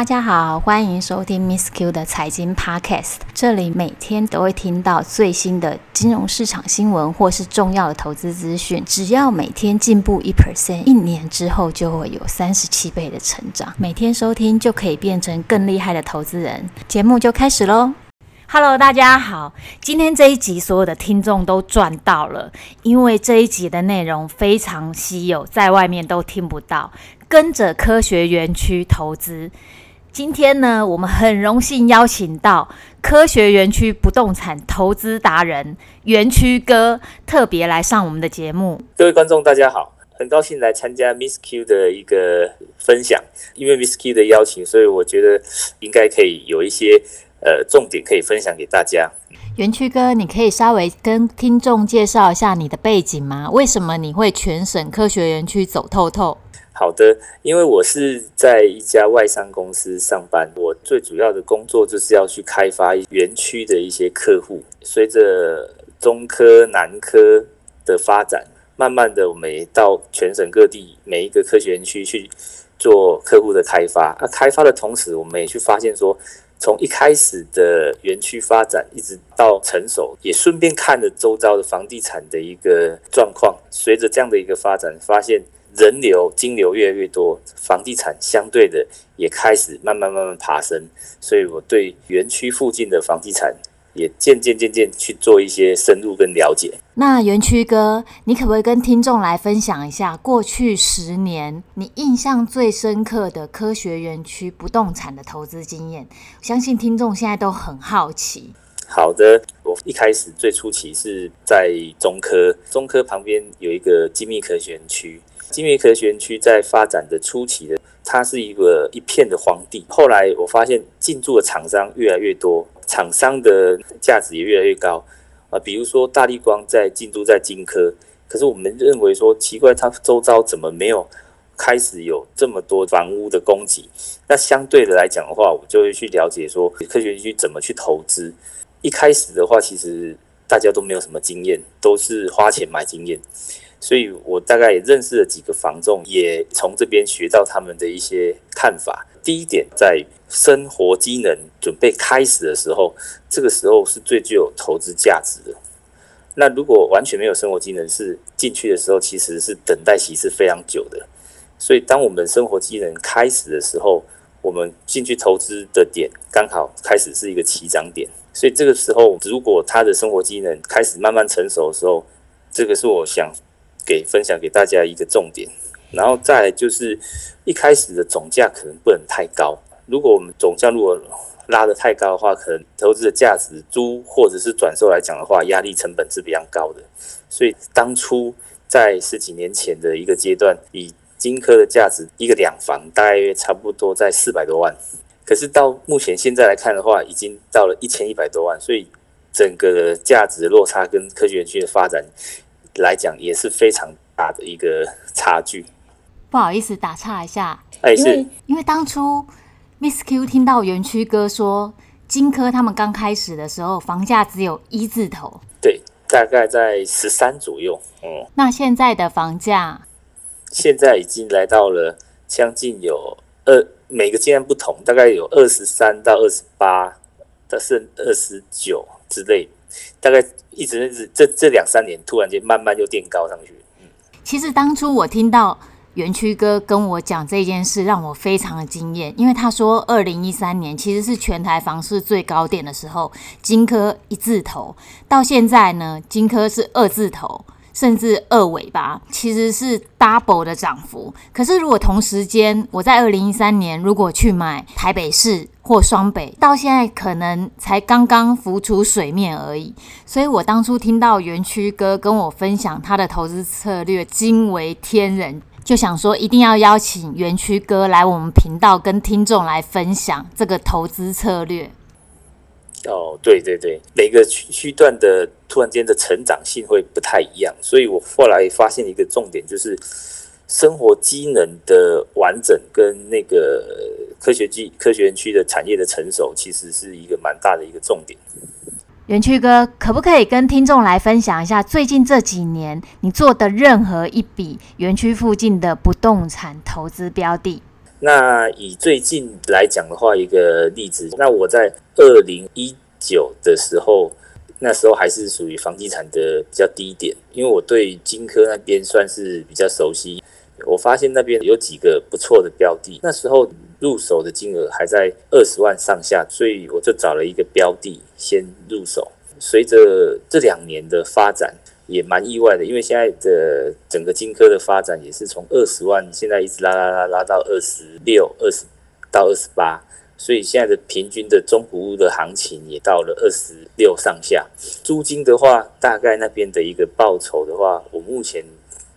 大家好，欢迎收听 Miss Q 的财经 Podcast。这里每天都会听到最新的金融市场新闻或是重要的投资资讯。只要每天进步一 percent，一年之后就会有三十七倍的成长。每天收听就可以变成更厉害的投资人。节目就开始喽。Hello，大家好，今天这一集所有的听众都赚到了，因为这一集的内容非常稀有，在外面都听不到。跟着科学园区投资，今天呢，我们很荣幸邀请到科学园区不动产投资达人园区哥，特别来上我们的节目。各位观众，大家好，很高兴来参加 Miss Q 的一个分享。因为 Miss Q 的邀请，所以我觉得应该可以有一些呃重点可以分享给大家。园区哥，你可以稍微跟听众介绍一下你的背景吗？为什么你会全省科学园区走透透？好的，因为我是在一家外商公司上班，我最主要的工作就是要去开发园区的一些客户。随着中科、南科的发展，慢慢的我们也到全省各地每一个科学园区去做客户的开发。那开发的同时，我们也去发现说，从一开始的园区发展一直到成熟，也顺便看了周遭的房地产的一个状况。随着这样的一个发展，发现。人流、金流越来越多，房地产相对的也开始慢慢慢慢爬升，所以我对园区附近的房地产也渐渐渐渐去做一些深入跟了解。那园区哥，你可不可以跟听众来分享一下过去十年你印象最深刻的科学园区不动产的投资经验？相信听众现在都很好奇。好的，我一开始最初期是在中科，中科旁边有一个精密科学园区。精密科学园区在发展的初期的，它是一个一片的荒地。后来我发现进驻的厂商越来越多，厂商的价值也越来越高啊。比如说大立光在进驻在金科，可是我们认为说奇怪，它周遭怎么没有开始有这么多房屋的供给？那相对的来讲的话，我就会去了解说科学园区怎么去投资。一开始的话，其实大家都没有什么经验，都是花钱买经验。所以我大概也认识了几个房仲，也从这边学到他们的一些看法。第一点，在生活机能准备开始的时候，这个时候是最具有投资价值的。那如果完全没有生活机能，是进去的时候，其实是等待期是非常久的。所以当我们生活机能开始的时候，我们进去投资的点刚好开始是一个起涨点。所以这个时候，如果他的生活机能开始慢慢成熟的时候，这个是我想。给分享给大家一个重点，然后再就是一开始的总价可能不能太高。如果我们总价如果拉得太高的话，可能投资的价值租或者是转售来讲的话，压力成本是比较高的。所以当初在十几年前的一个阶段，以金科的价值，一个两房大约差不多在四百多万。可是到目前现在来看的话，已经到了一千一百多万，所以整个的价值落差跟科学园区的发展。来讲也是非常大的一个差距。不好意思，打岔一下，哎，因为因为当初 Miss Q 听到园区哥说金科他们刚开始的时候房价只有一字头，对，大概在十三左右。嗯，那现在的房价现在已经来到了将近有二，每个阶段不同，大概有二十三到二十八，到甚二十九之类，大概。一直是这这两三年，突然间慢慢就垫高上去。其实当初我听到园区哥跟我讲这件事，让我非常的惊艳，因为他说二零一三年其实是全台房市最高点的时候，金科一字头，到现在呢，金科是二字头。甚至二尾吧，其实是 double 的涨幅。可是如果同时间，我在二零一三年如果去买台北市或双北，到现在可能才刚刚浮出水面而已。所以我当初听到园区哥跟我分享他的投资策略，惊为天人，就想说一定要邀请园区哥来我们频道跟听众来分享这个投资策略。哦，对对对，每个区区段的突然间的成长性会不太一样，所以我后来发现一个重点，就是生活机能的完整跟那个科学技科学园区的产业的成熟，其实是一个蛮大的一个重点。园区哥，可不可以跟听众来分享一下最近这几年你做的任何一笔园区附近的不动产投资标的？那以最近来讲的话，一个例子，那我在二零一九的时候，那时候还是属于房地产的比较低点，因为我对金科那边算是比较熟悉，我发现那边有几个不错的标的，那时候入手的金额还在二十万上下，所以我就找了一个标的先入手。随着这两年的发展。也蛮意外的，因为现在的整个金科的发展也是从二十万，现在一直拉拉拉拉到二十六、二十到二十八，所以现在的平均的中古屋的行情也到了二十六上下。租金的话，大概那边的一个报酬的话，我目前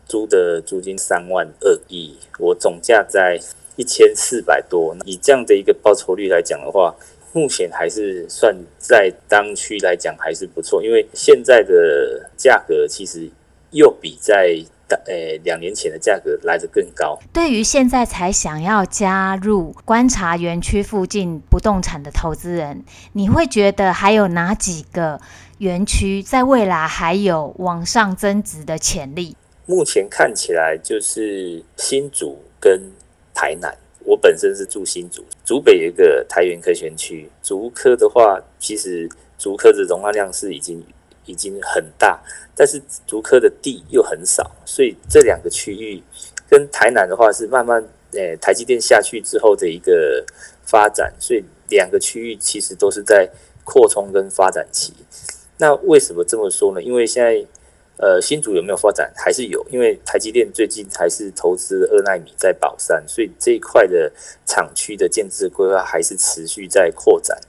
租的租金三万二亿，我总价在一千四百多，以这样的一个报酬率来讲的话。目前还是算在当区来讲还是不错，因为现在的价格其实又比在呃两年前的价格来得更高。对于现在才想要加入观察园区附近不动产的投资人，你会觉得还有哪几个园区在未来还有往上增值的潜力？目前看起来就是新竹跟台南。我本身是住新竹，竹北有一个台元科学区。竹科的话，其实竹科的容纳量是已经已经很大，但是竹科的地又很少，所以这两个区域跟台南的话是慢慢，诶，台积电下去之后的一个发展，所以两个区域其实都是在扩充跟发展期。那为什么这么说呢？因为现在。呃，新竹有没有发展？还是有，因为台积电最近还是投资二奈米在宝山，所以这一块的厂区的建制规划还是持续在扩展。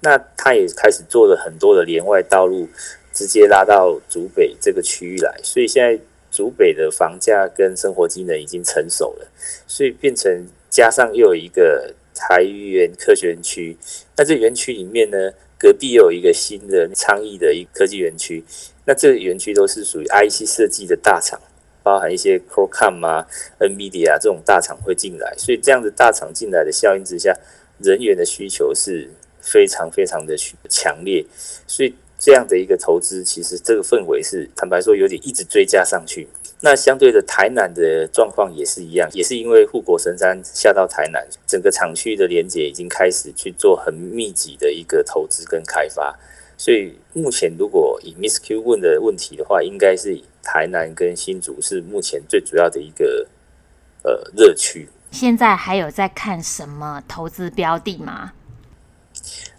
那他也开始做了很多的连外道路，直接拉到竹北这个区域来，所以现在竹北的房价跟生活机能已经成熟了，所以变成加上又有一个台元科学园区，那这园区里面呢，隔壁又有一个新的昌邑的一科技园区。那这个园区都是属于 IC 设计的大厂，包含一些 Qualcomm 啊、NVIDIA 这种大厂会进来，所以这样的大厂进来的效应之下，人员的需求是非常非常的强烈，所以这样的一个投资，其实这个氛围是坦白说有点一直追加上去。那相对的台南的状况也是一样，也是因为护国神山下到台南，整个厂区的连接已经开始去做很密集的一个投资跟开发。所以目前，如果以 Miss Q 问的问题的话，应该是以台南跟新竹是目前最主要的一个呃热区。现在还有在看什么投资标的吗？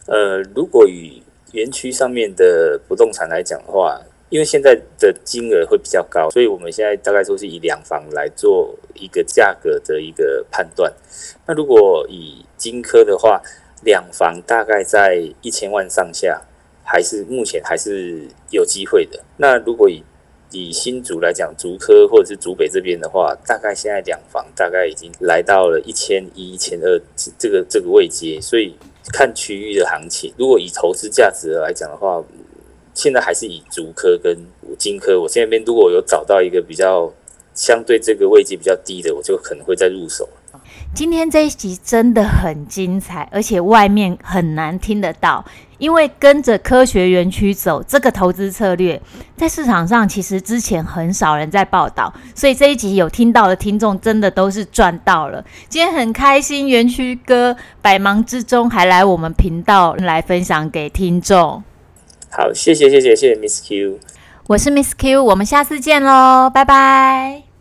呃，如果以园区上面的不动产来讲的话，因为现在的金额会比较高，所以我们现在大概都是以两房来做一个价格的一个判断。那如果以金科的话，两房大概在一千万上下。还是目前还是有机会的。那如果以以新竹来讲，竹科或者是竹北这边的话，大概现在两房大概已经来到了一千一、一千二这个这个位阶。所以看区域的行情，如果以投资价值来讲的话，现在还是以竹科跟金科。我现在边如果有找到一个比较相对这个位阶比较低的，我就可能会再入手。今天这一集真的很精彩，而且外面很难听得到，因为跟着科学园区走这个投资策略，在市场上其实之前很少人在报道，所以这一集有听到的听众真的都是赚到了。今天很开心，园区哥百忙之中还来我们频道来分享给听众。好，谢谢谢谢谢谢 Miss Q，我是 Miss Q，我们下次见喽，拜拜。